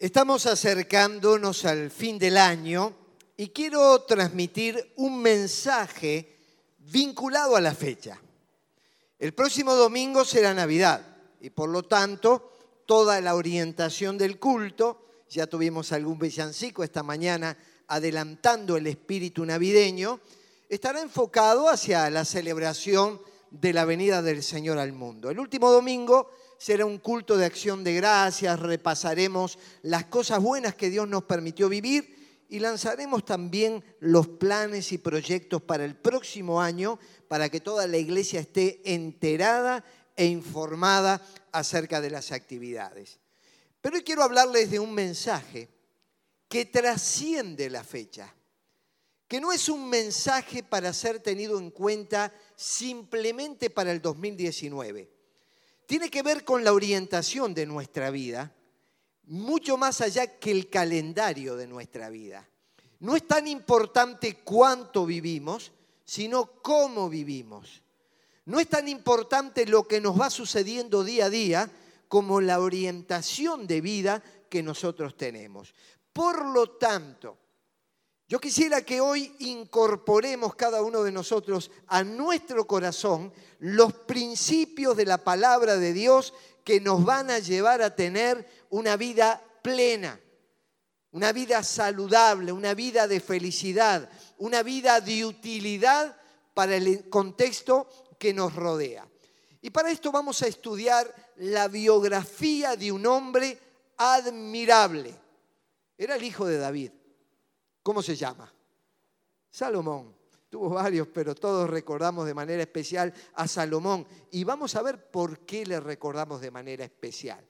Estamos acercándonos al fin del año y quiero transmitir un mensaje vinculado a la fecha. El próximo domingo será Navidad y por lo tanto toda la orientación del culto, ya tuvimos algún villancico esta mañana adelantando el espíritu navideño, estará enfocado hacia la celebración de la venida del Señor al mundo. El último domingo será un culto de acción de gracias, repasaremos las cosas buenas que Dios nos permitió vivir y lanzaremos también los planes y proyectos para el próximo año para que toda la iglesia esté enterada e informada acerca de las actividades. Pero hoy quiero hablarles de un mensaje que trasciende la fecha, que no es un mensaje para ser tenido en cuenta simplemente para el 2019 tiene que ver con la orientación de nuestra vida, mucho más allá que el calendario de nuestra vida. No es tan importante cuánto vivimos, sino cómo vivimos. No es tan importante lo que nos va sucediendo día a día como la orientación de vida que nosotros tenemos. Por lo tanto, yo quisiera que hoy incorporemos cada uno de nosotros a nuestro corazón los principios de la palabra de Dios que nos van a llevar a tener una vida plena, una vida saludable, una vida de felicidad, una vida de utilidad para el contexto que nos rodea. Y para esto vamos a estudiar la biografía de un hombre admirable. Era el hijo de David. ¿Cómo se llama? Salomón. Tuvo varios, pero todos recordamos de manera especial a Salomón. Y vamos a ver por qué le recordamos de manera especial.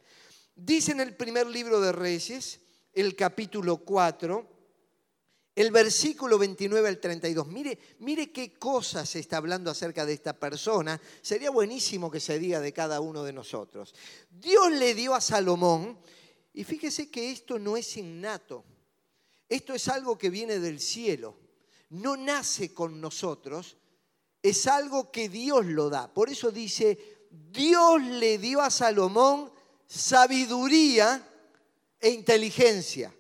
Dice en el primer libro de Reyes, el capítulo 4, el versículo 29 al 32. Mire, mire qué cosas se está hablando acerca de esta persona. Sería buenísimo que se diga de cada uno de nosotros. Dios le dio a Salomón, y fíjese que esto no es innato. Esto es algo que viene del cielo, no nace con nosotros, es algo que Dios lo da. Por eso dice, Dios le dio a Salomón sabiduría e inteligencia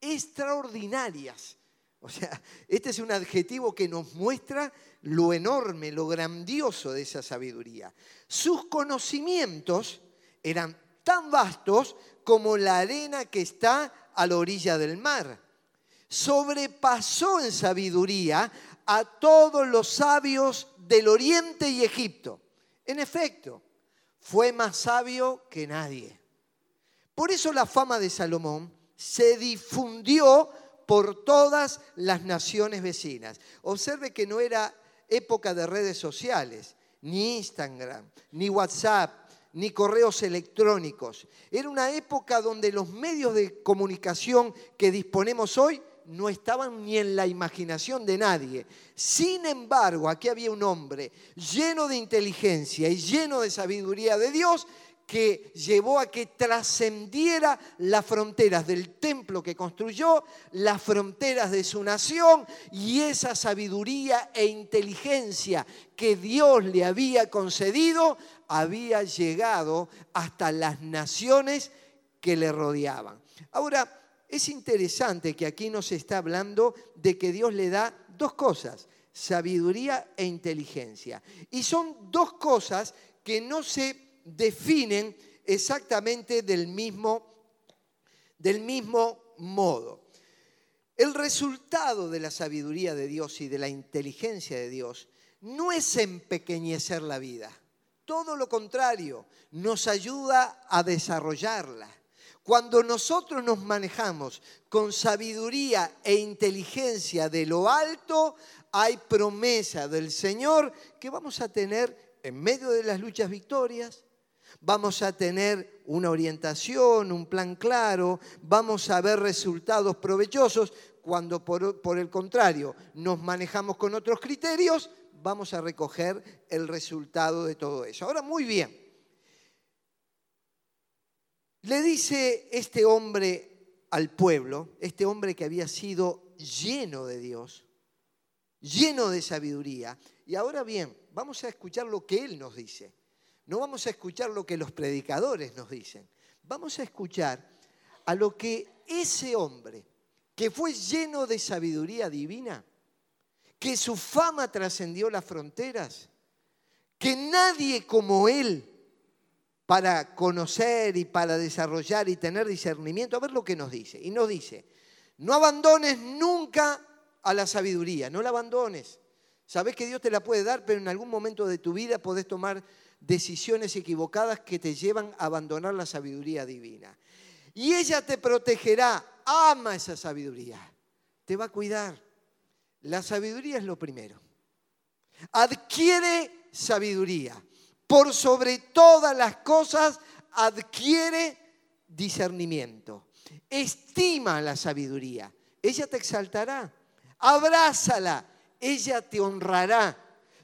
extraordinarias. O sea, este es un adjetivo que nos muestra lo enorme, lo grandioso de esa sabiduría. Sus conocimientos eran tan vastos como la arena que está a la orilla del mar sobrepasó en sabiduría a todos los sabios del Oriente y Egipto. En efecto, fue más sabio que nadie. Por eso la fama de Salomón se difundió por todas las naciones vecinas. Observe que no era época de redes sociales, ni Instagram, ni WhatsApp, ni correos electrónicos. Era una época donde los medios de comunicación que disponemos hoy no estaban ni en la imaginación de nadie. Sin embargo, aquí había un hombre lleno de inteligencia y lleno de sabiduría de Dios que llevó a que trascendiera las fronteras del templo que construyó, las fronteras de su nación y esa sabiduría e inteligencia que Dios le había concedido había llegado hasta las naciones que le rodeaban. Ahora, es interesante que aquí nos está hablando de que Dios le da dos cosas, sabiduría e inteligencia. Y son dos cosas que no se definen exactamente del mismo, del mismo modo. El resultado de la sabiduría de Dios y de la inteligencia de Dios no es empequeñecer la vida. Todo lo contrario, nos ayuda a desarrollarla. Cuando nosotros nos manejamos con sabiduría e inteligencia de lo alto, hay promesa del Señor que vamos a tener en medio de las luchas victorias, vamos a tener una orientación, un plan claro, vamos a ver resultados provechosos. Cuando por, por, el contrario nos manejamos con otros criterios, vamos a recoger el resultado de todo eso. Ahora, muy bien, le dice este hombre al pueblo, este hombre que había sido lleno de Dios, lleno de sabiduría. Y ahora bien, vamos a escuchar lo que él nos dice. No vamos a escuchar lo que los predicadores nos dicen. Vamos a escuchar a lo que ese hombre, que fue lleno de sabiduría divina, que su fama trascendió las fronteras, que nadie como él para conocer y para desarrollar y tener discernimiento, a ver lo que nos dice. Y nos dice, no abandones nunca a la sabiduría, no la abandones. Sabes que Dios te la puede dar, pero en algún momento de tu vida podés tomar decisiones equivocadas que te llevan a abandonar la sabiduría divina. Y ella te protegerá, ama esa sabiduría, te va a cuidar. La sabiduría es lo primero. Adquiere sabiduría. Por sobre todas las cosas, adquiere discernimiento. Estima la sabiduría. Ella te exaltará. Abrázala. Ella te honrará.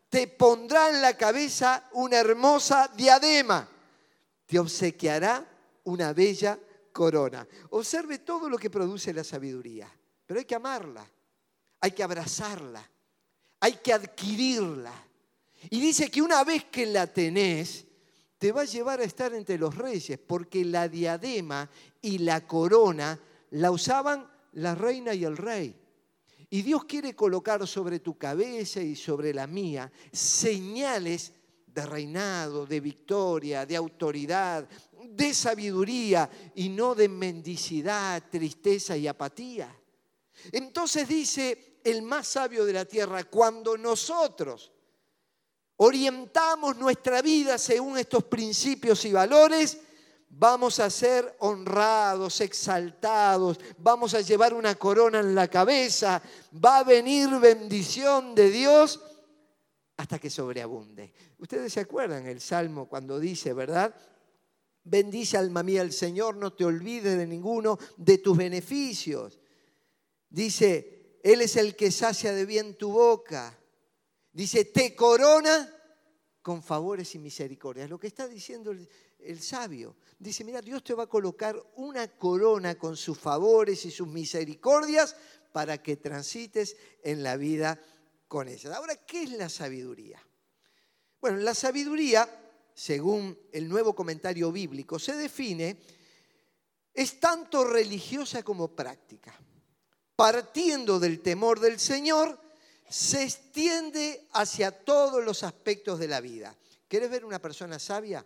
Te pondrá en la cabeza una hermosa diadema. Te obsequiará una bella corona. Observe todo lo que produce la sabiduría. Pero hay que amarla hay que abrazarla, hay que adquirirla. Y dice que una vez que la tenés, te va a llevar a estar entre los reyes, porque la diadema y la corona la usaban la reina y el rey. Y Dios quiere colocar sobre tu cabeza y sobre la mía señales de reinado, de victoria, de autoridad, de sabiduría y no de mendicidad, tristeza y apatía. Entonces dice el más sabio de la tierra, cuando nosotros orientamos nuestra vida según estos principios y valores, vamos a ser honrados, exaltados, vamos a llevar una corona en la cabeza, va a venir bendición de Dios hasta que sobreabunde. Ustedes se acuerdan el Salmo cuando dice, ¿verdad? Bendice alma mía al Señor, no te olvides de ninguno de tus beneficios. Dice, Él es el que sacia de bien tu boca. Dice, te corona con favores y misericordias. Lo que está diciendo el, sabio. Dice, mira, Dios te va a colocar una corona con sus favores y sus misericordias para que transites en la vida con ellas. Ahora, ¿qué es la sabiduría? Bueno, la sabiduría, según el nuevo comentario bíblico, se define, es tanto religiosa como práctica partiendo del temor del Señor, se extiende hacia todos los aspectos de la vida. ¿Querés ver una persona sabia?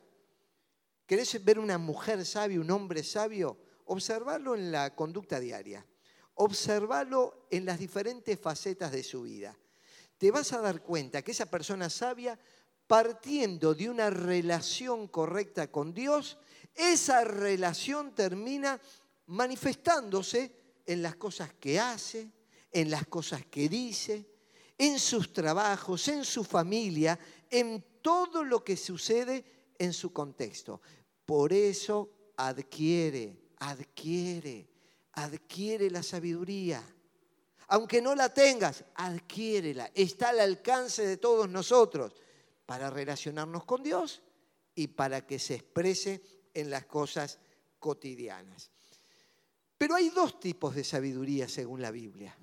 ¿Querés ver una mujer sabia, un hombre sabio? Observarlo en la conducta diaria. Observarlo en las diferentes facetas de su vida. Te vas a dar cuenta que esa persona sabia, partiendo de una relación correcta con Dios, esa relación termina manifestándose en las cosas que hace, en las cosas que dice, en sus trabajos, en su familia, en todo lo que sucede en su contexto. Por eso adquiere, adquiere, adquiere la sabiduría. Aunque no la tengas, adquiérela. Está al alcance de todos nosotros para relacionarnos con Dios y para que se exprese en las cosas cotidianas. Pero hay dos tipos de sabiduría según la Biblia.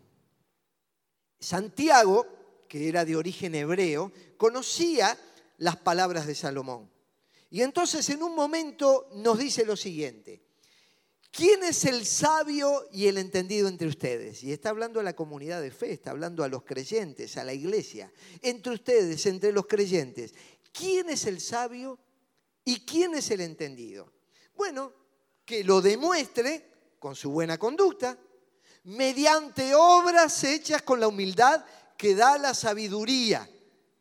Santiago, que era de origen hebreo, conocía las palabras de Salomón. Y entonces en un momento nos dice lo siguiente, ¿quién es el sabio y el entendido entre ustedes? Y está hablando a la comunidad de fe, está hablando a los creyentes, a la iglesia. Entre ustedes, entre los creyentes, ¿quién es el sabio y quién es el entendido? Bueno, que lo demuestre con su buena conducta, mediante obras hechas con la humildad que da la sabiduría.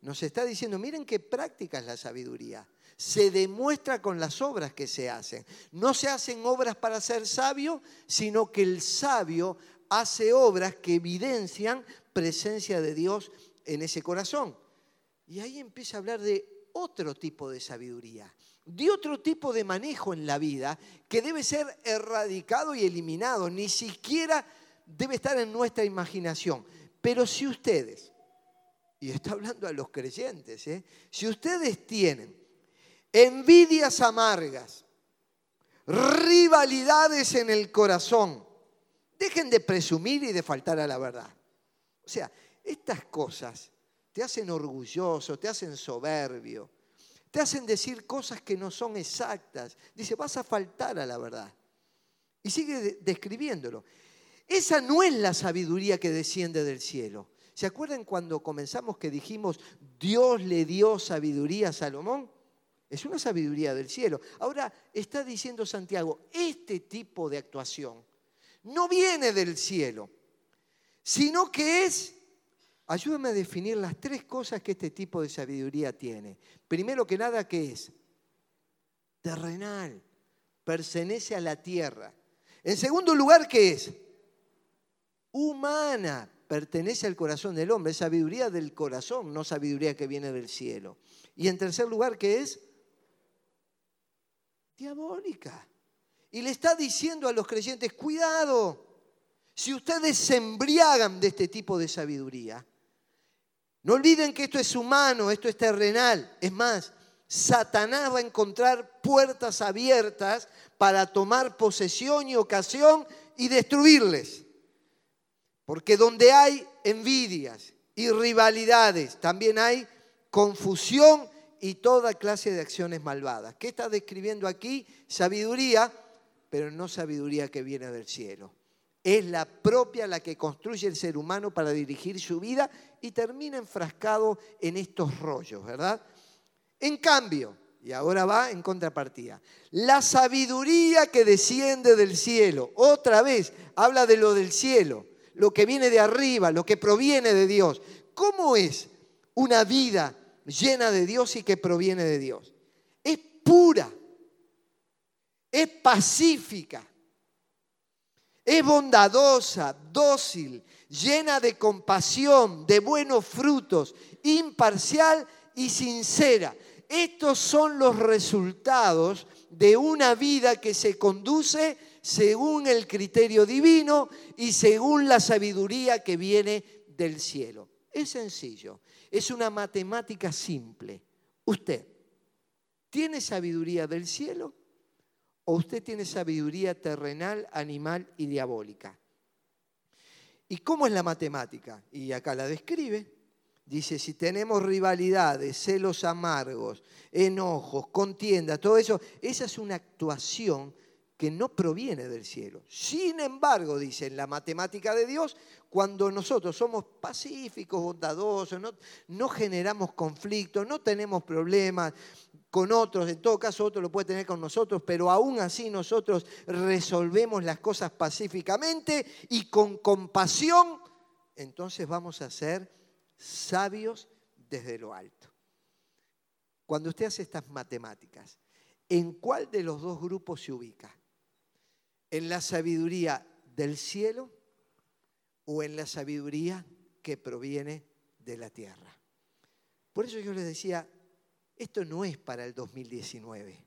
Nos está diciendo, miren qué práctica es la sabiduría. Se demuestra con las obras que se hacen. No se hacen obras para ser sabio, sino que el sabio hace obras que evidencian presencia de Dios en ese corazón. Y ahí empieza a hablar de otro tipo de sabiduría de otro tipo de manejo en la vida que debe ser erradicado y eliminado, ni siquiera debe estar en nuestra imaginación. Pero si ustedes, y está hablando a los creyentes, ¿eh? si ustedes tienen envidias amargas, rivalidades en el corazón, dejen de presumir y de faltar a la verdad. O sea, estas cosas te hacen orgulloso, te hacen soberbio, te hacen decir cosas que no son exactas. Dice, vas a faltar a la verdad. Y sigue describiéndolo. Esa no es la sabiduría que desciende del cielo. ¿Se acuerdan cuando comenzamos que dijimos Dios le dio sabiduría a Salomón? Es una sabiduría del cielo. Ahora está diciendo Santiago, este tipo de actuación no viene del cielo, sino que es, ayúdame a definir las tres cosas que este tipo de sabiduría tiene. Primero que nada, ¿qué es? Terrenal, pertenece a la tierra. En segundo lugar, ¿qué es? Humana, pertenece al corazón del hombre, es sabiduría del corazón, no sabiduría que viene del cielo. Y en tercer lugar, ¿qué es? diabólica. Y le está diciendo a los creyentes, cuidado, si ustedes se embriagan de este tipo de sabiduría, no olviden que esto es humano, esto es terrenal. Es más, Satanás va a encontrar puertas abiertas para tomar posesión y ocasión y destruirles. Porque donde hay envidias y rivalidades, también hay confusión y toda clase de acciones malvadas. ¿Qué está describiendo aquí? Sabiduría, pero no sabiduría que viene del cielo. Es la propia la que construye el ser humano para dirigir su vida y termina enfrascado en estos rollos, ¿verdad? En cambio, y ahora va en contrapartida, la sabiduría que desciende del cielo, otra vez, habla de lo del cielo, lo que viene de arriba, lo que proviene de Dios. ¿Cómo es una vida llena de Dios y que proviene de Dios. Es pura, es pacífica, es bondadosa, dócil, llena de compasión, de buenos frutos, imparcial y sincera. Estos son los resultados de una vida que se conduce según el criterio divino y según la sabiduría que viene del cielo. Es sencillo. Es una matemática simple. ¿Usted tiene sabiduría del cielo o usted tiene sabiduría terrenal, animal y diabólica? ¿Y cómo es la matemática? Y acá la describe. Dice, si tenemos rivalidades, celos amargos, enojos, contiendas, todo eso, esa es una actuación que no proviene del cielo. Sin embargo, dice en la matemática de Dios, cuando nosotros somos pacíficos, bondadosos, no, no generamos conflictos, no tenemos problemas con otros, en todo caso otro lo puede tener con nosotros, pero aún así nosotros resolvemos las cosas pacíficamente y con compasión, entonces vamos a ser sabios desde lo alto. Cuando usted hace estas matemáticas, ¿en cuál de los dos grupos se ubica? En la sabiduría del cielo o en la sabiduría que proviene de la tierra. Por eso yo les decía, esto no es para el 2019,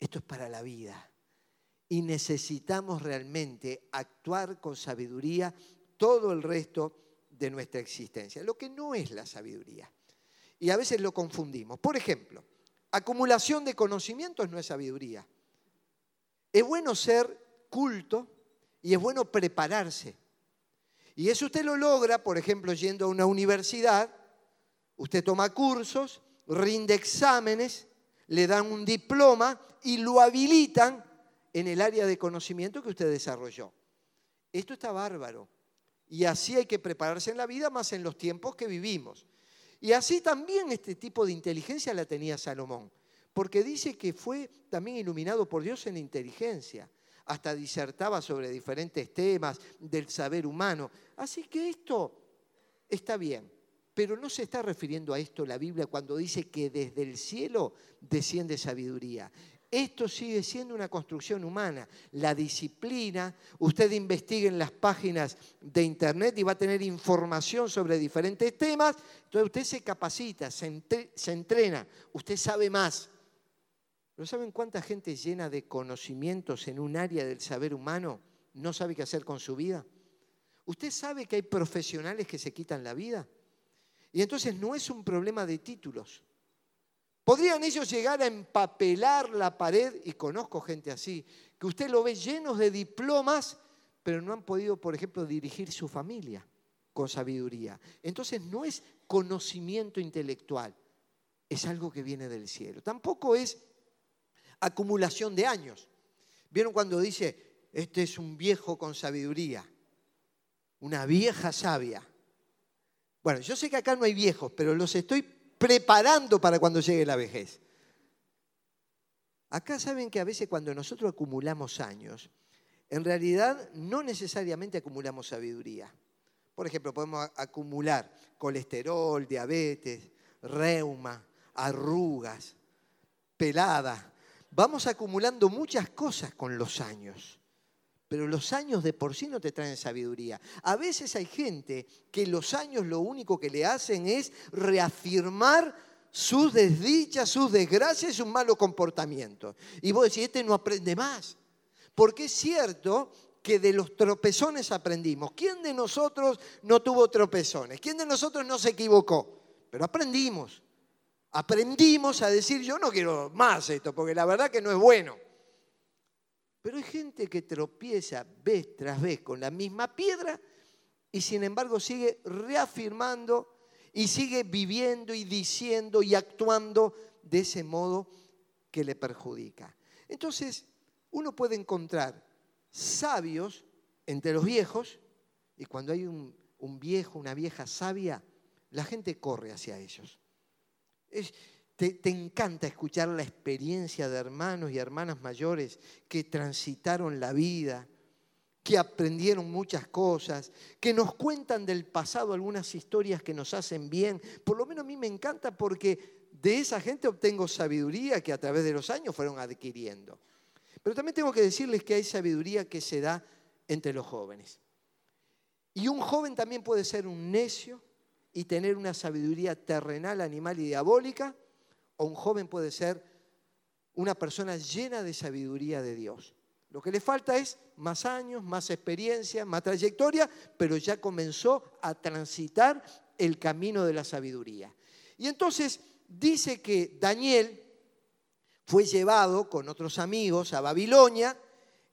esto es para la vida. Y necesitamos realmente actuar con sabiduría todo el resto de nuestra existencia, lo que no es la sabiduría. Y a veces lo confundimos. Por ejemplo, acumulación de conocimientos no es sabiduría. Es bueno ser culto y es bueno prepararse. Y eso usted lo logra, por ejemplo, yendo a una universidad, usted toma cursos, rinde exámenes, le dan un diploma y lo habilitan en el área de conocimiento que usted desarrolló. Esto está bárbaro. Y así hay que prepararse en la vida, más en los tiempos que vivimos. Y así también este tipo de inteligencia la tenía Salomón, porque dice que fue también iluminado por Dios en inteligencia hasta disertaba sobre diferentes temas del saber humano. Así que esto está bien, pero no se está refiriendo a esto la Biblia cuando dice que desde el cielo desciende sabiduría. Esto sigue siendo una construcción humana. La disciplina, usted investigue en las páginas de internet y va a tener información sobre diferentes temas. Entonces usted se capacita, se, se entrena, usted sabe más. ¿Pero saben cuánta gente llena de conocimientos en un área del saber humano no sabe qué hacer con su vida? ¿Usted sabe que hay profesionales que se quitan la vida? Y entonces no es un problema de títulos. Podrían ellos llegar a empapelar la pared, y conozco gente así, que usted lo ve llenos de diplomas, pero no han podido, por ejemplo, dirigir su familia con sabiduría. Entonces no es conocimiento intelectual, es algo que viene del cielo. Tampoco es acumulación de años. ¿Vieron cuando dice, este es un viejo con sabiduría, una vieja sabia. Bueno, yo sé que acá no hay viejos, pero los estoy preparando para cuando llegue la vejez. Acá saben que a veces cuando nosotros acumulamos años, en realidad no necesariamente acumulamos sabiduría. Por ejemplo, podemos acumular colesterol, diabetes, reuma, arrugas, pelada. Vamos acumulando muchas cosas con los años, pero los años de por sí no te traen sabiduría. A veces hay gente que los años lo único que le hacen es reafirmar sus desdichas, sus desgracias y sus malos comportamientos. Y vos decís, este no aprende más. Porque es cierto que de los tropezones aprendimos. ¿Quién de nosotros no tuvo tropezones? ¿Quién de nosotros no se equivocó? Pero aprendimos. Aprendimos a decir, yo no quiero más esto, porque la verdad que no es bueno. Pero hay gente que tropieza vez tras vez con la misma piedra y sin embargo sigue reafirmando y sigue viviendo y diciendo y actuando de ese modo que le perjudica. Entonces, uno puede encontrar sabios entre los viejos, y cuando hay un, viejo, una vieja sabia, la gente corre hacia ellos. Te, te, encanta escuchar la experiencia de hermanos y hermanas mayores que transitaron la vida, que aprendieron muchas cosas, que nos cuentan del pasado algunas historias que nos hacen bien. Por lo menos a mí me encanta porque de esa gente obtengo sabiduría que a través de los años fueron adquiriendo. Pero también tengo que decirles que hay sabiduría que se da entre los jóvenes. Y un joven también puede ser un necio y tener una sabiduría terrenal, animal y diabólica, o un joven puede ser una persona llena de sabiduría de Dios. Lo que le falta es más años, más experiencia, más trayectoria, pero ya comenzó a transitar el camino de la sabiduría. Y entonces dice que Daniel fue llevado con otros amigos a Babilonia,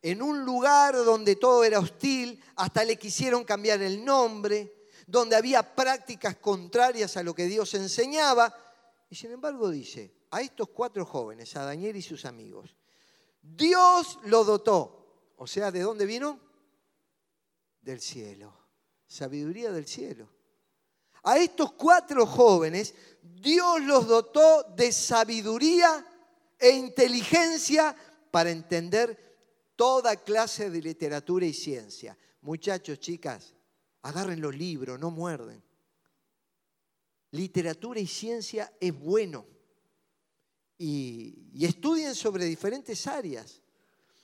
en un lugar donde todo era hostil, hasta le quisieron cambiar el nombre, donde había prácticas contrarias a lo que Dios enseñaba. Y sin embargo dice, a estos cuatro jóvenes, a Daniel y sus amigos, Dios lo dotó. O sea, ¿de dónde vino? Del cielo. Sabiduría del cielo. A estos cuatro jóvenes, Dios los dotó de sabiduría e inteligencia para entender toda clase de literatura y ciencia. Muchachos, chicas, agarren los libros, no muerden. Literatura y ciencia es bueno y, estudien sobre diferentes áreas.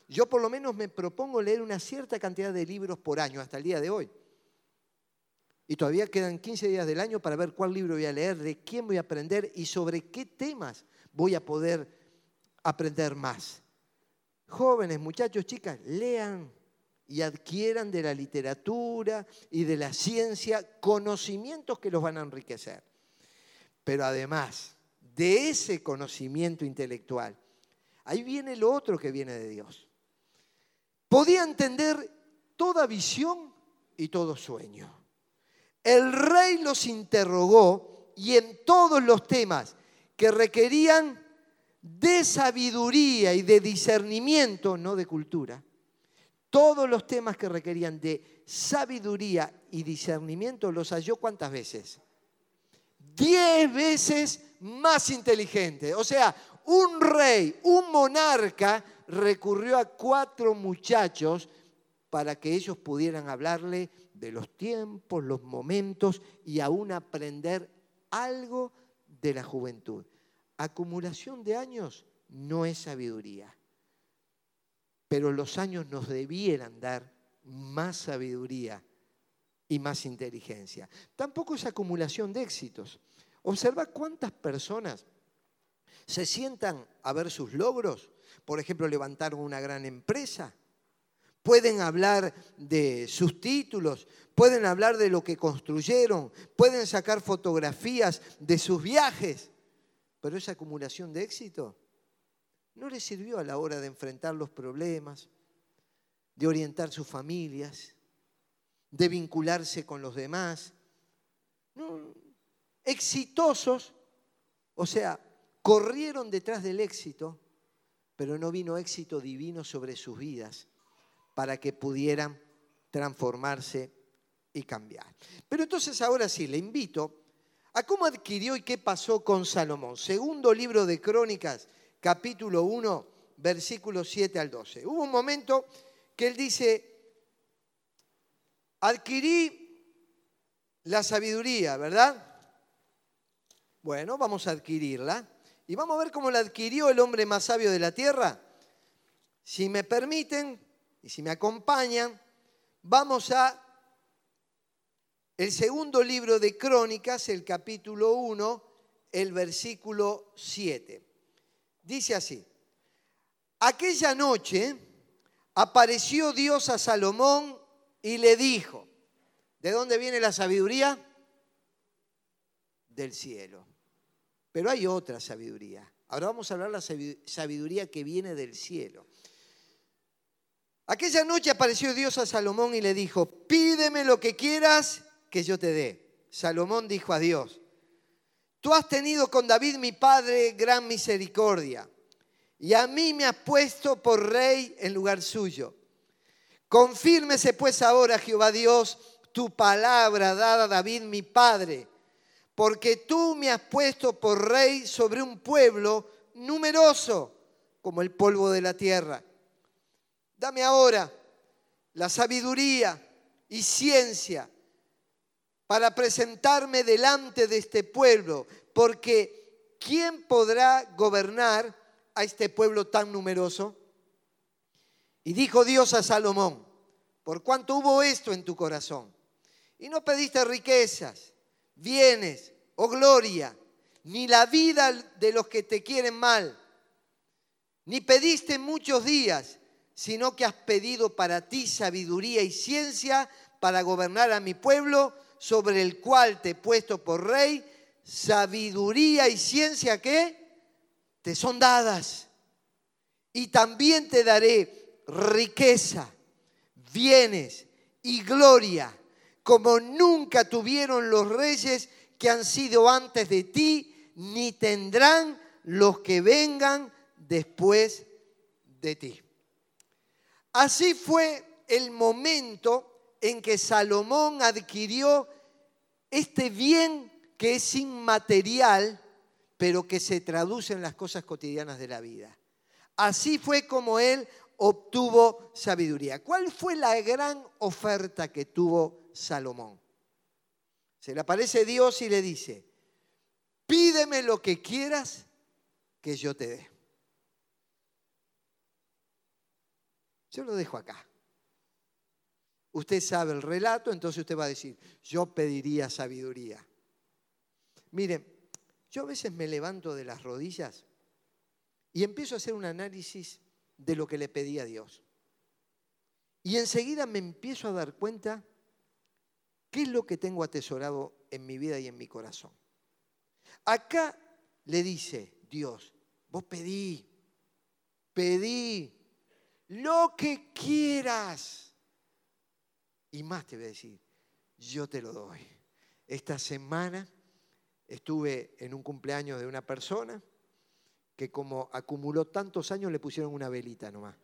Yo por lo menos me propongo leer una cierta cantidad de libros por año hasta el día de hoy. Y todavía quedan 15 días del año para ver cuál libro voy a leer, de quién voy a aprender y sobre qué temas voy a poder aprender más. Jóvenes, muchachos, chicas, lean y adquieran de la literatura y de la ciencia conocimientos que los van a enriquecer. Pero además, de ese conocimiento intelectual. Ahí viene lo otro que viene de Dios. Podía entender toda visión y todo sueño. El rey los interrogó y en todos los temas que requerían de sabiduría y de discernimiento, no de cultura, todos los temas que requerían de sabiduría y discernimiento los halló cuántas veces? Diez veces más inteligente. O sea, un rey, un monarca, recurrió a cuatro muchachos para que ellos pudieran hablarle de los tiempos, los momentos y aún aprender algo de la juventud. Acumulación de años no es sabiduría, pero los años nos debieran dar más sabiduría y más inteligencia. Tampoco es acumulación de éxitos. Observa cuántas personas se sientan a ver sus logros. Por ejemplo, levantaron una gran empresa. Pueden hablar de sus títulos, pueden hablar de lo que construyeron, pueden sacar fotografías de sus viajes. Pero esa acumulación de éxito no les sirvió a la hora de enfrentar los problemas, de orientar sus familias, de vincularse con los demás. Exitosos, o sea, corrieron detrás del éxito, pero no vino éxito divino sobre sus vidas, para que pudieran transformarse y cambiar. Pero entonces ahora sí, le invito a cómo adquirió y qué pasó con Salomón. Segundo libro de Crónicas, capítulo 1, versículos 7 al 12. Hubo un momento que él dice, adquirí la sabiduría, ¿verdad? Bueno, vamos a adquirirla. Y vamos a ver cómo la adquirió el hombre más sabio de la tierra. Si me permiten y si me acompañan, vamos a el segundo libro de Crónicas, el capítulo 1, el versículo 7. Dice así, aquella noche apareció Dios a Salomón y le dijo, ¿de dónde viene la sabiduría? Del cielo. Pero hay otra sabiduría. Ahora vamos a hablar de la sabiduría que viene del cielo. Aquella noche apareció Dios a Salomón y le dijo, pídeme lo que quieras que yo te dé. Salomón dijo a Dios, tú has tenido con David mi padre gran misericordia y a mí me has puesto por rey en lugar suyo. Confírmese pues ahora, Jehová Dios, tu palabra dada a David mi padre, porque tú me has puesto por rey sobre un pueblo numeroso como el polvo de la tierra. Dame ahora la sabiduría y ciencia para presentarme delante de este pueblo, porque ¿quién podrá gobernar a este pueblo tan numeroso? Y dijo Dios a Salomón, por cuanto hubo esto en tu corazón, y no pediste riquezas, bienes o gloria, ni la vida de los que te quieren mal, ni pediste muchos días, sino que has pedido para ti sabiduría y ciencia para gobernar a mi pueblo, sobre el cual te he puesto por rey, sabiduría y ciencia que te son dadas. Y también te daré riqueza, bienes y gloria, como nunca tuvieron los reyes que han sido antes de ti, ni tendrán los que vengan después de ti. Así fue el momento en que Salomón adquirió este bien que es inmaterial, pero que se traduce en las cosas cotidianas de la vida. Así fue como él obtuvo sabiduría. ¿Cuál fue la gran oferta que tuvo Salomón? Se le aparece Dios y le dice, pídeme lo que quieras que yo te dé. Yo lo dejo acá. Usted sabe el relato, entonces usted va a decir, yo pediría sabiduría. Mire, yo a veces me levanto de las rodillas y empiezo a hacer un análisis de lo que le pedí a Dios. Y enseguida me empiezo a dar cuenta qué es lo que tengo atesorado en mi vida y en mi corazón. Acá le dice Dios, vos pedí, pedí lo que quieras. Y más te voy a decir, yo te lo doy. Esta semana estuve en un cumpleaños de una persona que como acumuló tantos años le pusieron una velita nomás.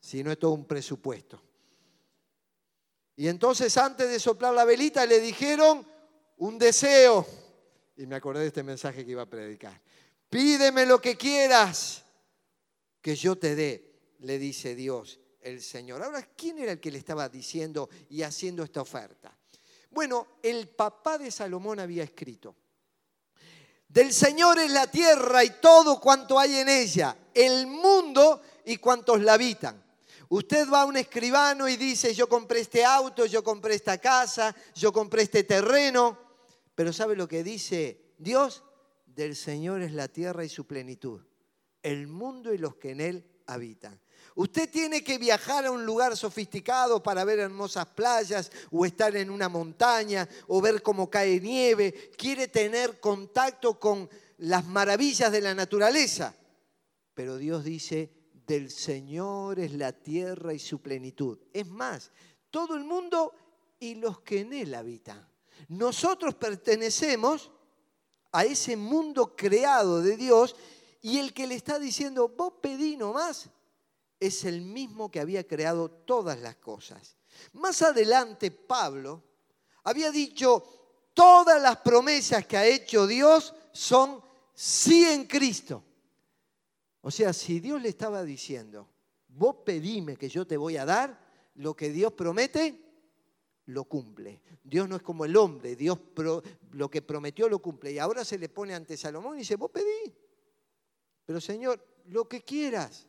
Si no es todo un presupuesto. Y entonces antes de soplar la velita le dijeron un deseo. Y me acordé de este mensaje que iba a predicar. Pídeme lo que quieras, que yo te dé, le dice Dios el Señor. Ahora, ¿quién era el que le estaba diciendo y haciendo esta oferta? Bueno, el papá de Salomón había escrito, del Señor es la tierra y todo cuanto hay en ella, el mundo y cuantos la habitan. Usted va a un escribano y dice, yo compré este auto, yo compré esta casa, yo compré este terreno, pero ¿sabe lo que dice Dios? Del Señor es la tierra y su plenitud, el mundo y los que en él habitan. Usted tiene que viajar a un lugar sofisticado para ver hermosas playas o estar en una montaña o ver cómo cae nieve. Quiere tener contacto con las maravillas de la naturaleza. Pero Dios dice, del Señor es la tierra y su plenitud. Es más, todo el mundo y los que en él habitan. Nosotros pertenecemos a ese mundo creado de Dios y el que le está diciendo, vos pedí nomás es el mismo que había creado todas las cosas. Más adelante, Pablo había dicho, todas las promesas que ha hecho Dios son sí en Cristo. O sea, si Dios le estaba diciendo, vos pedime que yo te voy a dar, lo que Dios promete, lo cumple. Dios no es como el hombre, Dios lo que prometió lo cumple. Y ahora se le pone ante Salomón y dice, vos pedí, pero Señor, lo que quieras.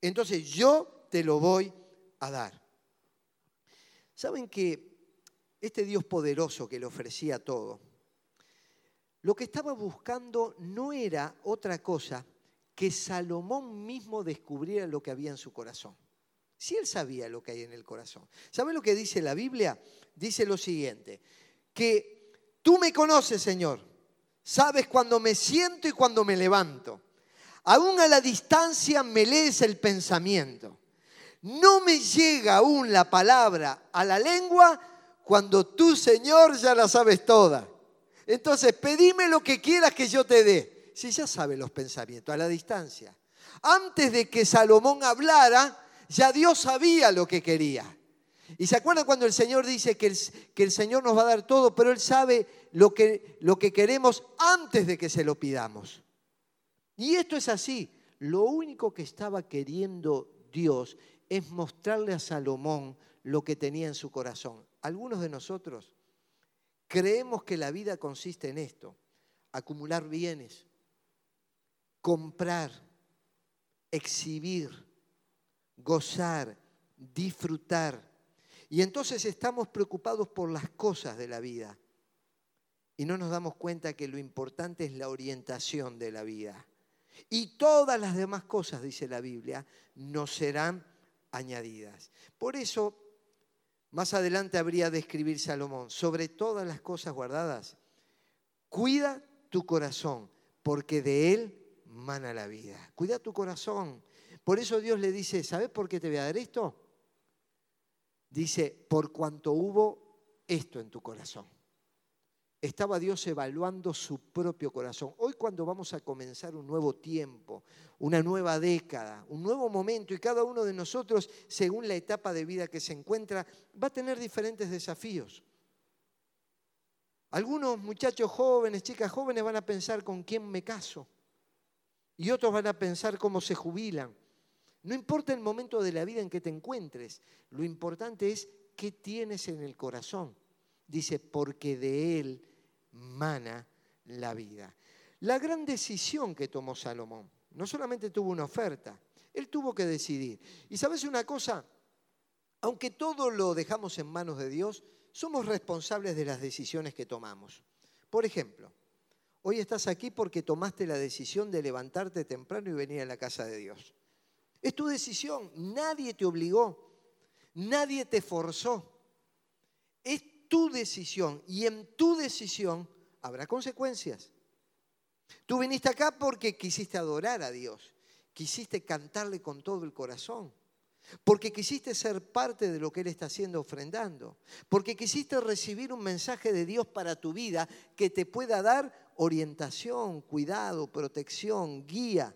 Entonces yo te lo voy a dar. ¿Saben que este Dios poderoso que le ofrecía todo, lo que estaba buscando no era otra cosa que Salomón mismo descubriera lo que había en su corazón. Si él sabía lo que hay en el corazón. ¿Sabe lo que dice la Biblia? Dice lo siguiente, que tú me conoces, Señor, sabes cuando me siento y cuando me levanto. Aún a la distancia me lees el pensamiento. No me llega aún la palabra a la lengua cuando tú, Señor, ya la sabes toda. Entonces, pedime lo que quieras que yo te dé. Si ya sabe los pensamientos, a la distancia. Antes de que Salomón hablara, ya Dios sabía lo que quería. Y se acuerdan cuando el Señor dice que el, que el, Señor nos va a dar todo, pero Él sabe lo que, lo que queremos antes de que se lo pidamos. Y esto es así. Lo único que estaba queriendo Dios es mostrarle a Salomón lo que tenía en su corazón. Algunos de nosotros creemos que la vida consiste en esto, acumular bienes, comprar, exhibir, gozar, disfrutar. Y entonces estamos preocupados por las cosas de la vida y no nos damos cuenta que lo importante es la orientación de la vida. Y todas las demás cosas, dice la Biblia, nos serán añadidas. Por eso, más adelante habría de escribir Salomón, sobre todas las cosas guardadas, cuida tu corazón, porque de él mana la vida. Cuida tu corazón. Por eso Dios le dice, ¿sabes por qué te voy a dar esto? Dice, por cuanto hubo esto en tu corazón estaba Dios evaluando su propio corazón. Hoy cuando vamos a comenzar un nuevo tiempo, una nueva década, un nuevo momento, y cada uno de nosotros, según la etapa de vida que se encuentra, va a tener diferentes desafíos. Algunos muchachos jóvenes, chicas jóvenes van a pensar con quién me caso, y otros van a pensar cómo se jubilan. No importa el momento de la vida en que te encuentres, lo importante es qué tienes en el corazón. Dice, porque de él mana la vida. La gran decisión que tomó Salomón, no solamente tuvo una oferta, él tuvo que decidir. Y sabes una cosa, aunque todo lo dejamos en manos de Dios, somos responsables de las decisiones que tomamos. Por ejemplo, hoy estás aquí porque tomaste la decisión de levantarte temprano y venir a la casa de Dios. Es tu decisión, nadie te obligó, nadie te forzó. Tu decisión y en tu decisión habrá consecuencias. Tú viniste acá porque quisiste adorar a Dios, quisiste cantarle con todo el corazón, porque quisiste ser parte de lo que Él está haciendo ofrendando, porque quisiste recibir un mensaje de Dios para tu vida que te pueda dar orientación, cuidado, protección, guía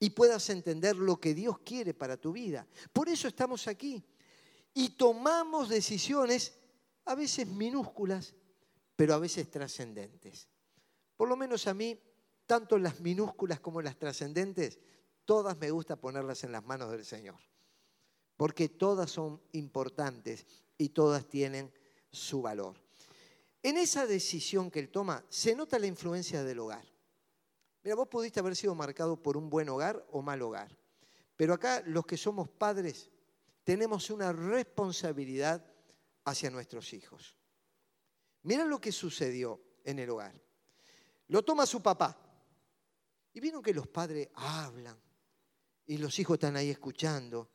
y puedas entender lo que Dios quiere para tu vida. Por eso estamos aquí y tomamos decisiones a veces minúsculas, pero a veces trascendentes. Por lo menos a mí, tanto las minúsculas como las trascendentes, todas me gusta ponerlas en las manos del Señor, porque todas son importantes y todas tienen su valor. En esa decisión que él toma se nota la influencia del hogar. Mira, vos pudiste haber sido marcado por un buen hogar o mal hogar, pero acá los que somos padres tenemos una responsabilidad hacia nuestros hijos. Mira lo que sucedió en el hogar. Lo toma su papá. Y vieron que los padres hablan y los hijos están ahí escuchando.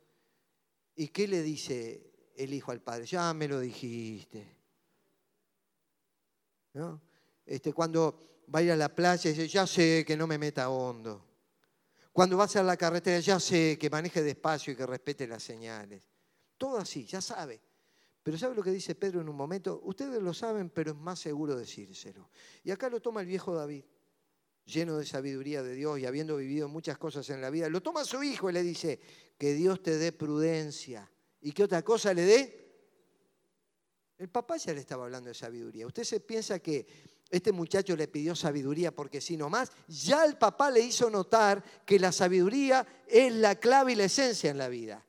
¿Y qué le dice el hijo al padre? Ya me lo dijiste. ¿No? Este, cuando va a ir a la playa, dice, ya sé que no me meta hondo. Cuando va a la carretera, ya sé que maneje despacio y que respete las señales. Todo así, ya sabe. Pero ¿sabe lo que dice Pedro en un momento? Ustedes lo saben, pero es más seguro decírselo. Y acá lo toma el viejo David. lleno de sabiduría de Dios y habiendo vivido muchas cosas en la vida, lo toma a su hijo y le dice, que Dios te dé prudencia. ¿Y qué otra cosa le dé? El papá ya le estaba hablando de sabiduría. Usted se piensa que este muchacho le pidió sabiduría porque si no más, ya el papá le hizo notar que la sabiduría es la clave y la esencia en la vida.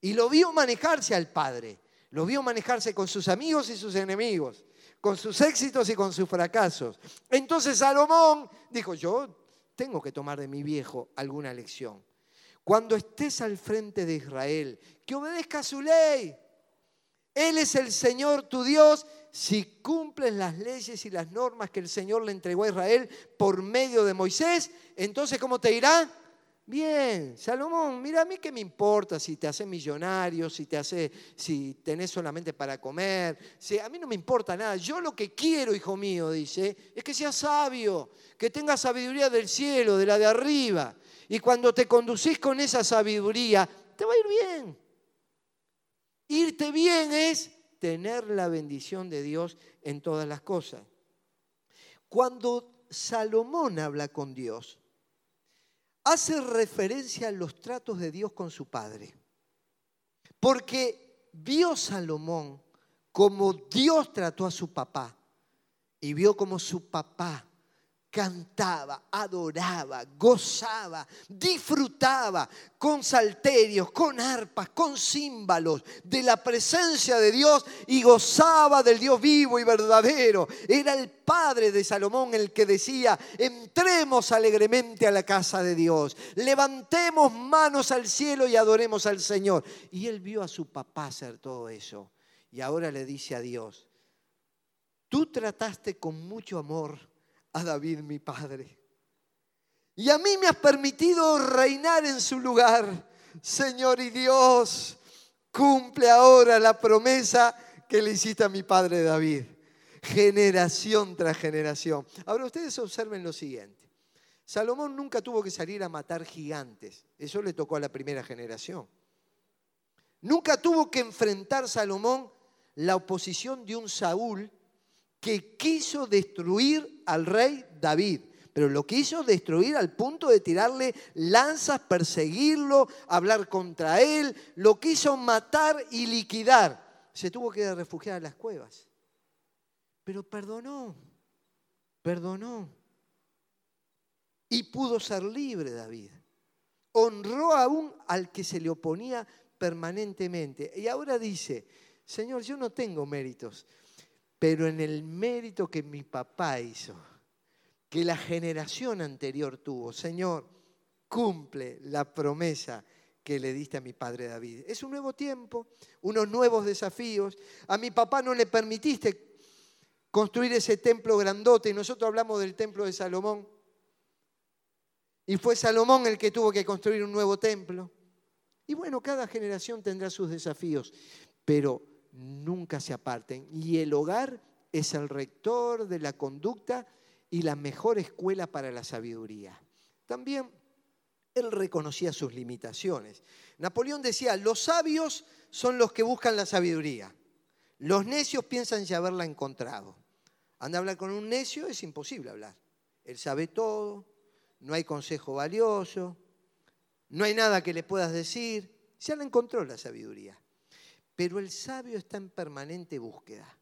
Y lo vio manejarse al padre, lo vio manejarse con sus amigos y sus enemigos, con sus éxitos y con sus fracasos. Entonces Salomón dijo, yo tengo que tomar de mi viejo alguna lección. Cuando estés al frente de Israel, que obedezca su ley. Él es el Señor tu Dios si cumples las leyes y las normas que el Señor le entregó a Israel por medio de Moisés. Entonces, ¿cómo te irá? Bien, Salomón, mira a mí qué me importa si te hace millonario, si te hace, si tenés solamente para comer. Si, a mí no me importa nada. Yo lo que quiero, hijo mío, dice, es que seas sabio, que tengas sabiduría del cielo, de la de arriba. Y cuando te conducís con esa sabiduría, te va a ir bien. Irte bien es tener la bendición de Dios en todas las cosas. Cuando Salomón habla con Dios, hace referencia a los tratos de Dios con su padre. Porque vio Salomón como Dios trató a su papá y vio como su papá cantaba, adoraba, gozaba, disfrutaba con salterios, con arpas, con címbalos de la presencia de Dios y gozaba del Dios vivo y verdadero. Era el padre de Salomón el que decía, entremos alegremente a la casa de Dios, levantemos manos al cielo y adoremos al Señor. Y él vio a su papá hacer todo eso. Y ahora le dice a Dios, tú trataste con mucho amor a David mi padre. Y a mí me has permitido reinar en su lugar. Señor y Dios, cumple ahora la promesa que le hiciste a mi padre David. Generación tras generación. Ahora ustedes observen lo siguiente. Salomón nunca tuvo que salir a matar gigantes. Eso le tocó a la primera generación. Nunca tuvo que enfrentar Salomón la oposición de un Saúl que quiso destruir al rey David, pero lo quiso destruir al punto de tirarle lanzas, perseguirlo, hablar contra él, lo quiso matar y liquidar. Se tuvo que refugiar en las cuevas. Pero perdonó, perdonó. Y pudo ser libre David. Honró aún al que se le oponía permanentemente. Y ahora dice, Señor, yo no tengo méritos pero en el mérito que mi papá hizo, que la generación anterior tuvo, Señor, cumple la promesa que le diste a mi padre David. Es un nuevo tiempo, unos nuevos desafíos. A mi papá no le permitiste construir ese templo grandote y nosotros hablamos del templo de Salomón. Y fue Salomón el que tuvo que construir un nuevo templo. Y bueno, cada generación tendrá sus desafíos, pero nunca se aparten. Y el hogar es el rector de la conducta y la mejor escuela para la sabiduría. También él reconocía sus limitaciones. Napoleón decía, los sabios son los que buscan la sabiduría. Los necios piensan ya haberla encontrado. Anda a hablar con un necio, es imposible hablar. Él sabe todo, no hay consejo valioso, no hay nada que le puedas decir. Ya la encontró la sabiduría. Pero el sabio está en permanente búsqueda.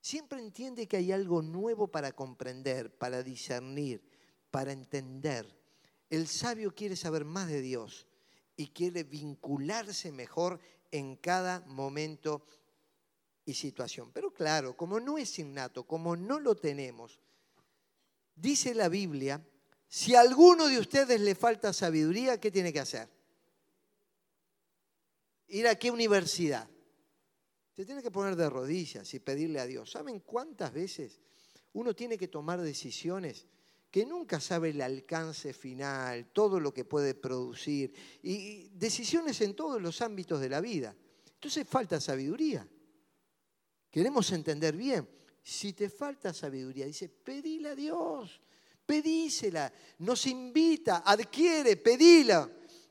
Siempre entiende que hay algo nuevo para comprender, para discernir, para entender. El sabio quiere saber más de Dios y quiere vincularse mejor en cada momento y situación. Pero claro, como no es innato, como no lo tenemos, dice la Biblia, si a alguno de ustedes le falta sabiduría, ¿qué tiene que hacer? ¿Ir a qué universidad? Se tiene que poner de rodillas y pedirle a Dios. ¿Saben cuántas veces uno tiene que tomar decisiones que nunca sabe el alcance final, todo lo que puede producir, y decisiones en todos los ámbitos de la vida? Entonces falta sabiduría. Queremos entender bien. Si te falta sabiduría, dice, pedíle a Dios, pedísela, nos invita, adquiere, pedíla.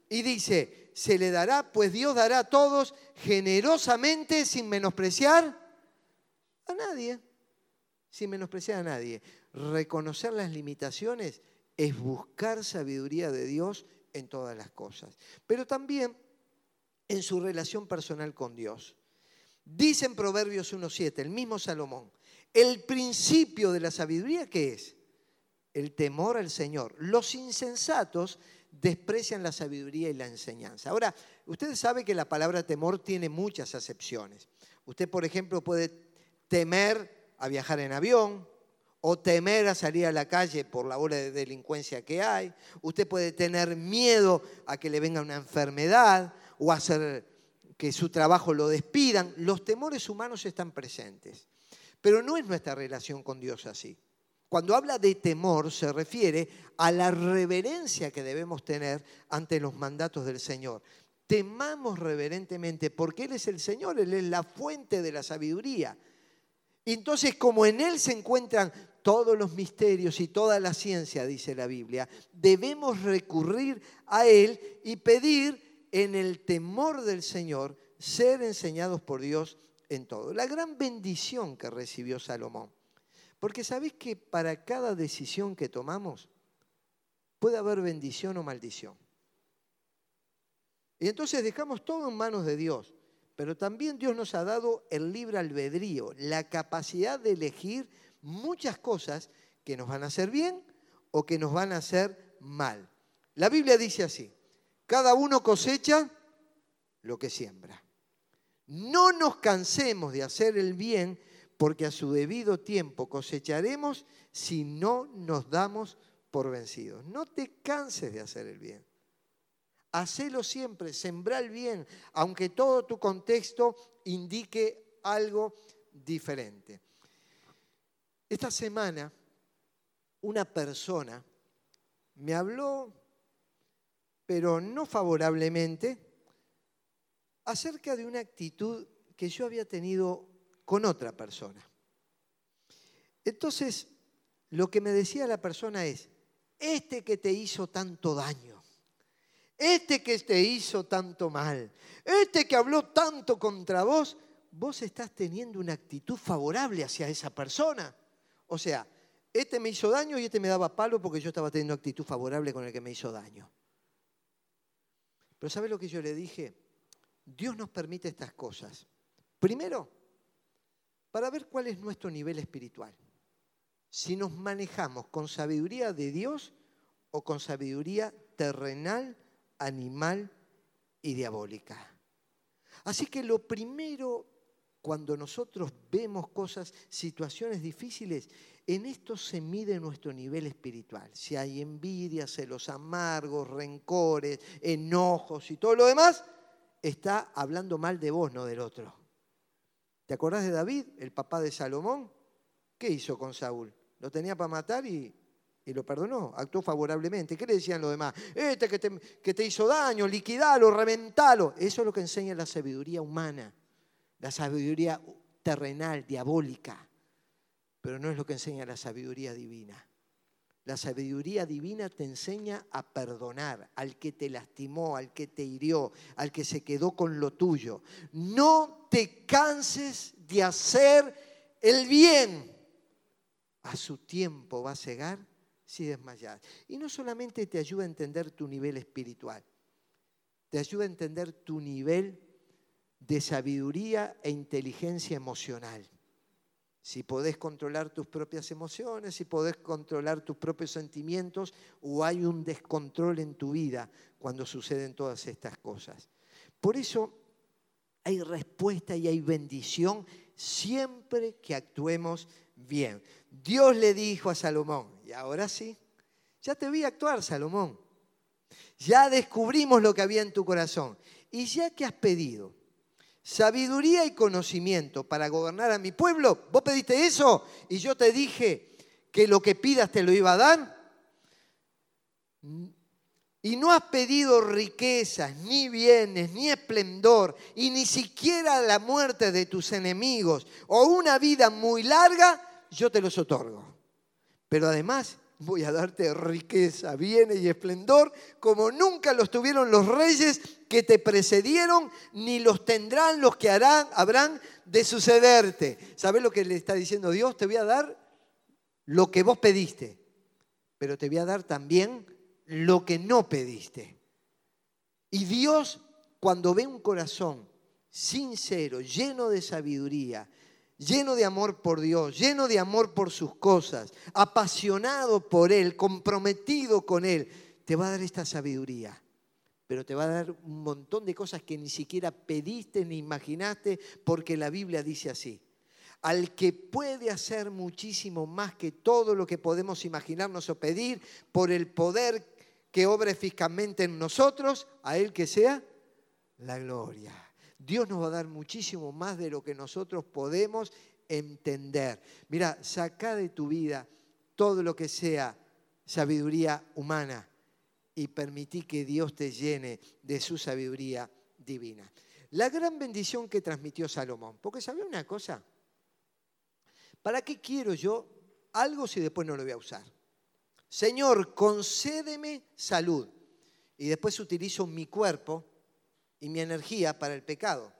Y dice, se le dará, pues Dios dará a todos generosamente sin menospreciar a nadie. Sin menospreciar a nadie. reconocer las limitaciones es buscar sabiduría de Dios en todas las cosas, pero también en su relación personal con Dios. Dice en Proverbios 1.7, el mismo Salomón, el principio de la sabiduría, ¿qué es? El temor al Señor. Los insensatos desprecian la sabiduría y la enseñanza. Ahora, ustedes saben que la palabra temor tiene muchas acepciones. Usted, por ejemplo, puede temer a viajar en avión, o temer a salir a la calle por la ola de delincuencia que hay. Usted puede tener miedo a que le venga una enfermedad o hacer que su trabajo lo despidan. Los temores humanos están presentes. Pero no es nuestra relación con Dios así. Cuando habla de temor se refiere a la reverencia que debemos tener ante los mandatos del Señor. Temamos reverentemente porque Él es el Señor, Él es la fuente de la sabiduría. Entonces, como en Él se encuentran todos los misterios y toda la ciencia, dice la Biblia, debemos recurrir a Él y pedir en el temor del Señor ser enseñados por Dios en todo. La gran bendición que recibió Salomón. Porque sabéis que para cada decisión que tomamos puede haber bendición o maldición. Y entonces dejamos todo en manos de Dios. Pero también Dios nos ha dado el libre albedrío, la capacidad de elegir muchas cosas que nos van a hacer bien o que nos van a hacer mal. La Biblia dice así, cada uno cosecha lo que siembra. No nos cansemos de hacer el bien porque a su debido tiempo cosecharemos si no nos damos por vencidos. No te canses de hacer el bien. Hacelo siempre, sembra el bien, aunque todo tu contexto indique algo diferente. Esta semana una persona me habló, pero no favorablemente, acerca de una actitud que yo había tenido con otra persona. Entonces, lo que me decía la persona es, este que te hizo tanto daño, este que te hizo tanto mal, este que habló tanto contra vos, vos estás teniendo una actitud favorable hacia esa persona. O sea, este me hizo daño y este me daba palo porque yo estaba teniendo actitud favorable con el que me hizo daño. Pero ¿sabes lo que yo le dije? Dios nos permite estas cosas. Primero, para ver cuál es nuestro nivel espiritual. Si nos manejamos con sabiduría de Dios o con sabiduría terrenal animal y diabólica. Así que lo primero cuando nosotros vemos cosas, situaciones difíciles, en esto se mide nuestro nivel espiritual. Si hay envidia, celos amargos, rencores, enojos y todo lo demás, está hablando mal de vos, no del otro. ¿Te acordás de David, el papá de Salomón? ¿Qué hizo con Saúl? Lo tenía para matar y y lo perdonó, actuó favorablemente. ¿Qué le decían los demás? Este que te, que te hizo daño, liquidalo, reventalo. Eso es lo que enseña la sabiduría humana, la sabiduría terrenal, diabólica. Pero no es lo que enseña la sabiduría divina. La sabiduría divina te enseña a perdonar al que te lastimó, al que te hirió, al que se quedó con lo tuyo. No te canses de hacer el bien. A su tiempo va a llegar si desmayas. Y no solamente te ayuda a entender tu nivel espiritual, te ayuda a entender tu nivel de sabiduría e inteligencia emocional. Si podés controlar tus propias emociones, si podés controlar tus propios sentimientos o hay un descontrol en tu vida cuando suceden todas estas cosas. Por eso hay respuesta y hay bendición siempre que actuemos bien. Dios le dijo a Salomón, y ahora sí, ya te vi actuar, Salomón. Ya descubrimos lo que había en tu corazón. Y ya que has pedido sabiduría y conocimiento para gobernar a mi pueblo, vos pediste eso y yo te dije que lo que pidas te lo iba a dar. Y no has pedido riquezas, ni bienes, ni esplendor, y ni siquiera la muerte de tus enemigos, o una vida muy larga, yo te los otorgo. Pero además voy a darte riqueza, bienes y esplendor como nunca los tuvieron los reyes que te precedieron, ni los tendrán los que harán, habrán de sucederte. ¿Sabes lo que le está diciendo Dios? Te voy a dar lo que vos pediste, pero te voy a dar también lo que no pediste. Y Dios, cuando ve un corazón sincero, lleno de sabiduría, lleno de amor por Dios, lleno de amor por sus cosas, apasionado por Él, comprometido con Él, te va a dar esta sabiduría. Pero te va a dar un montón de cosas que ni siquiera pediste ni imaginaste, porque la Biblia dice así. Al que puede hacer muchísimo más que todo lo que podemos imaginarnos o pedir, por el poder que obra eficazmente en nosotros, a Él que sea la gloria. Dios nos va a dar muchísimo más de lo que nosotros podemos entender. Mira, saca de tu vida todo lo que sea sabiduría humana y permití que Dios te llene de su sabiduría divina. La gran bendición que transmitió Salomón, porque ¿sabía una cosa? ¿Para qué quiero yo algo si después no lo voy a usar? Señor, concédeme salud y después utilizo mi cuerpo y mi energía para el pecado.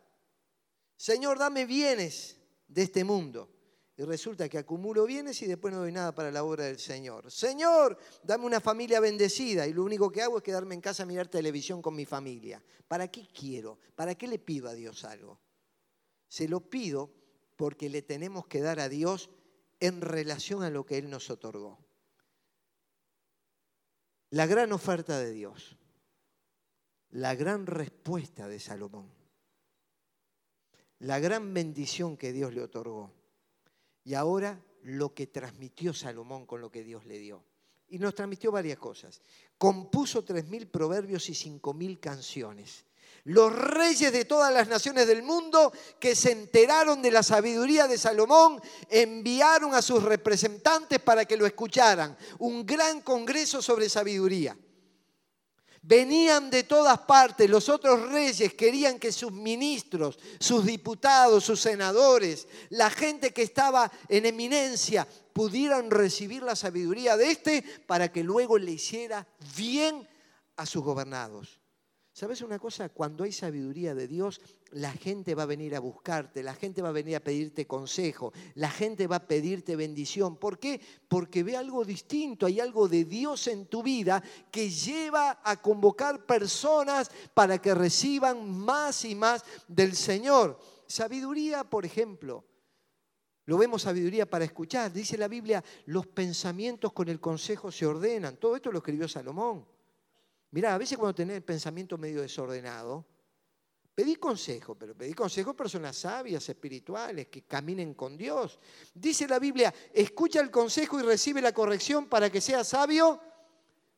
Señor, dame bienes de este mundo. Y resulta que acumulo bienes y después no doy nada para la obra del Señor. Señor, dame una familia bendecida y lo único que hago es quedarme en casa a mirar televisión con mi familia. ¿Para qué quiero? ¿Para qué le pido a Dios algo? Se lo pido porque le tenemos que dar a Dios en relación a lo que Él nos otorgó. La gran oferta de Dios la gran respuesta de Salomón, la gran bendición que Dios le otorgó y ahora lo que transmitió Salomón con lo que Dios le dio. Y nos transmitió varias cosas. Compuso tres mil proverbios y cinco mil canciones. Los reyes de todas las naciones del mundo que se enteraron de la sabiduría de Salomón enviaron a sus representantes para que lo escucharan. Un gran congreso sobre sabiduría. Venían de todas partes, los otros reyes querían que sus ministros, sus diputados, sus senadores, la gente que estaba en eminencia, pudieran recibir la sabiduría de este para que luego le hiciera bien a sus gobernados. ¿Sabes una cosa? Cuando hay sabiduría de Dios, la gente va a venir a buscarte, la gente va a venir a pedirte consejo, la gente va a pedirte bendición. ¿Por qué? Porque ve algo distinto, hay algo de Dios en tu vida que lleva a convocar personas para que reciban más y más del Señor. Sabiduría, por ejemplo. Lo vemos sabiduría para escuchar. Dice la Biblia, los pensamientos con el consejo se ordenan. Todo esto lo escribió Salomón. Mirá, a veces cuando tenés el pensamiento medio desordenado, pedí consejo, pero pedí consejo a personas sabias, espirituales, que caminen con Dios. Dice la Biblia, escucha el consejo y recibe la corrección para que seas sabio.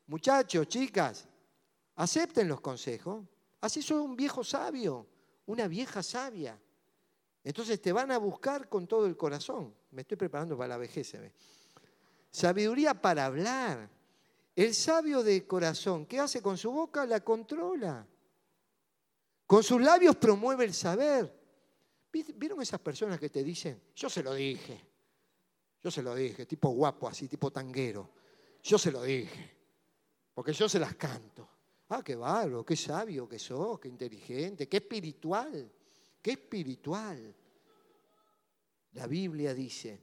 Muchachos, chicas, acepten los consejos. Así soy un viejo sabio, una vieja sabia. Entonces te van a buscar con todo el corazón. Me estoy preparando para la vejez. ¿ve? Sabiduría para hablar. El sabio de corazón, ¿qué hace con su boca? La controla. Con sus labios promueve el saber. ¿Vieron esas personas que te dicen, yo se lo dije, yo se lo dije, tipo guapo así, tipo tanguero, yo se lo dije, porque yo se las canto. Ah, qué bárbaro, qué sabio que sos, qué inteligente, qué espiritual, qué espiritual. La Biblia dice,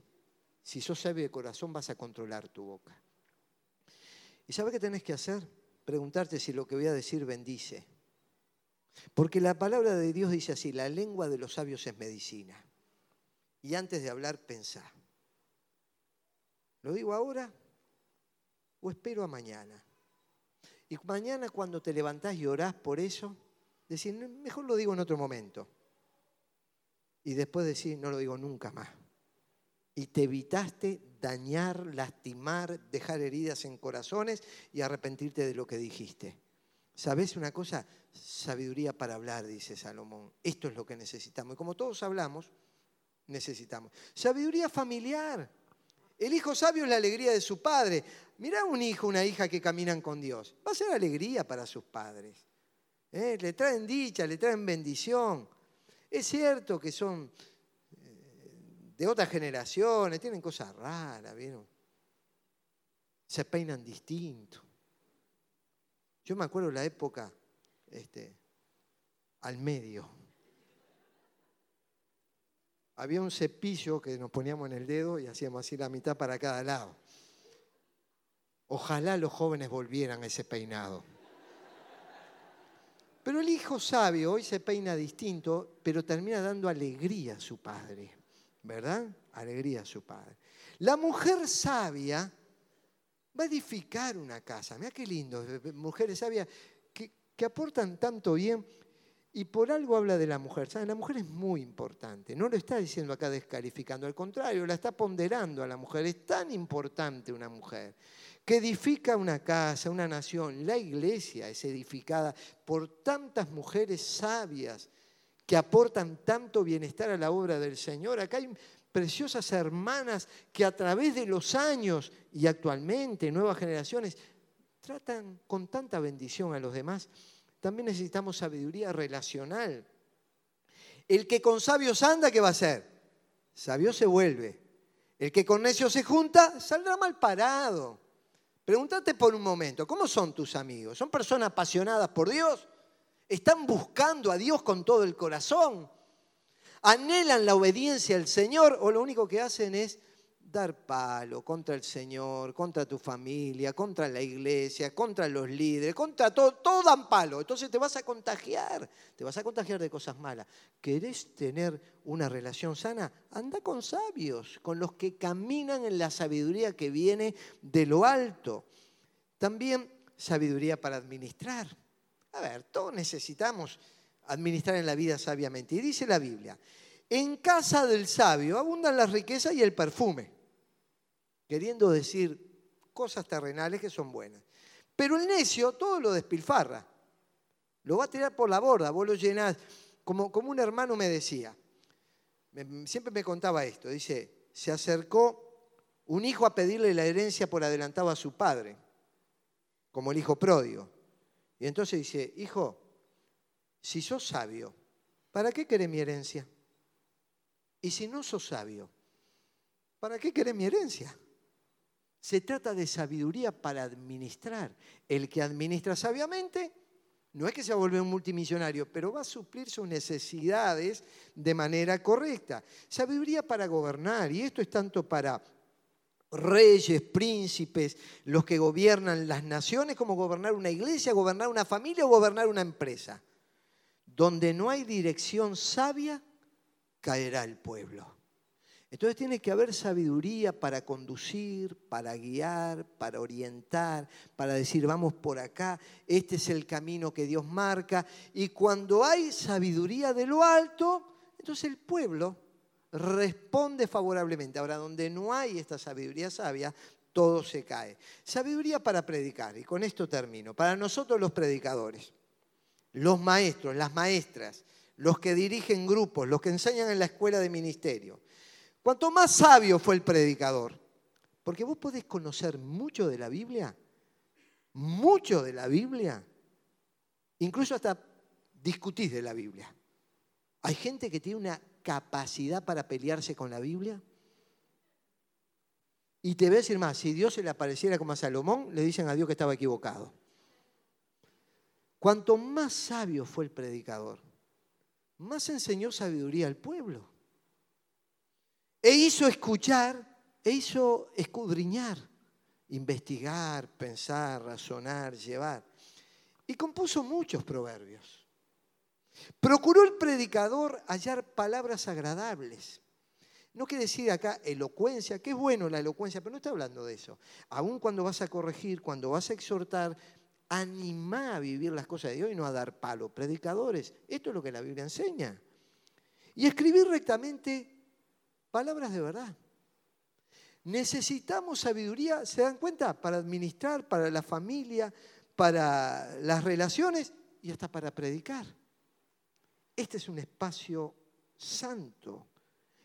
si sos sabio de corazón vas a controlar tu boca. ¿Y sabe qué tenés que hacer? Preguntarte si lo que voy a decir bendice. Porque la palabra de Dios dice así, la lengua de los sabios es medicina. Y antes de hablar, pensá. ¿Lo digo ahora o espero a mañana? Y mañana cuando te levantás y orás por eso, decís, mejor lo digo en otro momento. Y después decís, no lo digo nunca más. Y te evitaste dañar, lastimar, dejar heridas en corazones y arrepentirte de lo que dijiste. ¿Sabes una cosa? Sabiduría para hablar, dice Salomón. Esto es lo que necesitamos. Y como todos hablamos, necesitamos. Sabiduría familiar. El hijo sabio es la alegría de su padre. Mirá un hijo, una hija que caminan con Dios. Va a ser alegría para sus padres. ¿Eh? Le traen dicha, le traen bendición. Es cierto que son de otras generaciones, tienen cosas raras, ¿vieron? Se peinan distinto. Yo me acuerdo la época este, al medio. había un cepillo que nos poníamos en el dedo y hacíamos así la mitad para cada lado. Ojalá los jóvenes volvieran a ese peinado. Pero el hijo sabio hoy se peina distinto, pero termina dando alegría a su padre, ¿verdad? Alegría a su padre. La mujer sabia va a edificar una casa. Mira qué lindo, mujeres sabias que, que aportan tanto bien. Y por algo habla de la mujer. ¿Saben? La mujer es muy importante. No lo está diciendo acá descalificando. Al contrario, la está ponderando a la mujer. Es tan importante una mujer que edifica una casa, una nación. La iglesia es edificada por tantas mujeres sabias que aportan tanto bienestar a la obra del Señor. Acá hay preciosas hermanas que a través de los años y actualmente, nuevas generaciones, tratan con tanta bendición a los demás. También necesitamos sabiduría relacional. El que con sabios anda, ¿qué va a hacer? Sabio se vuelve. El que con necios se junta, saldrá mal parado. Pregúntate por un momento, ¿cómo son tus amigos? ¿Son personas apasionadas por Dios? ¿Están buscando a Dios con todo el corazón? ¿Anhelan la obediencia al Señor o lo único que hacen es dar palo contra el Señor, contra tu familia, contra la iglesia, contra los líderes, contra todo, todo dan palo. Entonces te vas a contagiar, te vas a contagiar de cosas malas. ¿Querés tener una relación sana? Anda con sabios, con los que caminan en la sabiduría que viene de lo alto. También sabiduría para administrar. A ver, todos necesitamos administrar en la vida sabiamente. Y dice la Biblia, en casa del sabio abundan las riquezas y el perfume queriendo decir cosas terrenales que son buenas. Pero el necio todo lo despilfarra, lo va a tirar por la borda, vos lo llenás, como, como un hermano me decía, siempre me contaba esto, dice, se acercó un hijo a pedirle la herencia por adelantado a su padre, como el hijo pródigo. Y entonces dice, hijo, si sos sabio, ¿para qué querés mi herencia? Y si no sos sabio, ¿para qué querés mi herencia? Se trata de sabiduría para administrar. El que administra sabiamente no es que se vuelva un multimillonario, pero va a suplir sus necesidades de manera correcta. Sabiduría para gobernar, y esto es tanto para reyes, príncipes, los que gobiernan las naciones, como gobernar una iglesia, gobernar una familia o gobernar una empresa. Donde no hay dirección sabia, caerá el pueblo. Entonces tiene que haber sabiduría para conducir, para guiar, para orientar, para decir, vamos por acá, este es el camino que Dios marca. Y cuando hay sabiduría de lo alto, entonces el pueblo responde favorablemente. Ahora, donde no hay esta sabiduría sabia, todo se cae. Sabiduría para predicar, y con esto termino. Para nosotros los predicadores, los maestros, las maestras, los que dirigen grupos, los que enseñan en la escuela de ministerio, Cuanto más sabio fue el predicador, porque vos podés conocer mucho de la Biblia, mucho de la Biblia, incluso hasta discutís de la Biblia. Hay gente que tiene una capacidad para pelearse con la Biblia. Y te voy a decir más, si Dios se le apareciera como a Salomón, le dicen a Dios que estaba equivocado. Cuanto más sabio fue el predicador, más enseñó sabiduría al pueblo. E hizo escuchar, e hizo escudriñar, investigar, pensar, razonar, llevar. Y compuso muchos proverbios. Procuró el predicador hallar palabras agradables. No quiere decir acá elocuencia, que es bueno la elocuencia, pero no está hablando de eso. Aún cuando vas a corregir, cuando vas a exhortar, anima a vivir las cosas de Dios y no a dar palo. Predicadores, esto es lo que la Biblia enseña. Y escribir rectamente Palabras de verdad. Necesitamos sabiduría, ¿se dan cuenta? Para administrar, para la familia, para las relaciones y hasta para predicar. Este es un espacio santo.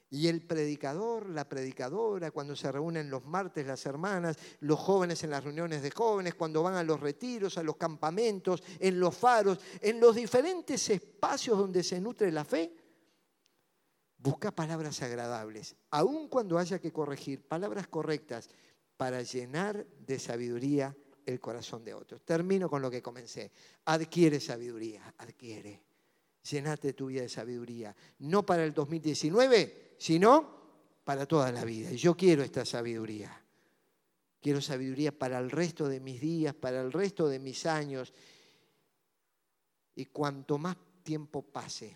Y el predicador, la predicadora, cuando se reúnen los martes las hermanas, los jóvenes en las reuniones de jóvenes, cuando van a los retiros, a los campamentos, en los faros, en los diferentes espacios donde se nutre la fe, Busca palabras agradables, aun cuando haya que corregir, palabras correctas para llenar de sabiduría el corazón de otros. Termino con lo que comencé. Adquiere sabiduría, adquiere. Llenate tu vida de sabiduría. No para el 2019, sino para toda la vida. Y yo quiero esta sabiduría. Quiero sabiduría para el resto de mis días, para el resto de mis años. Y cuanto más tiempo pase,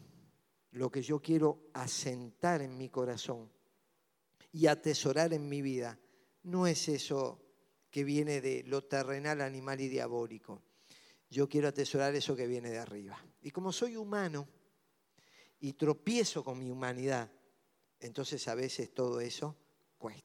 lo que yo quiero asentar en mi corazón y atesorar en mi vida, no es eso que viene de lo terrenal, animal y diabólico. Yo quiero atesorar eso que viene de arriba. Y como soy humano y tropiezo con mi humanidad, entonces a veces todo eso cuesta.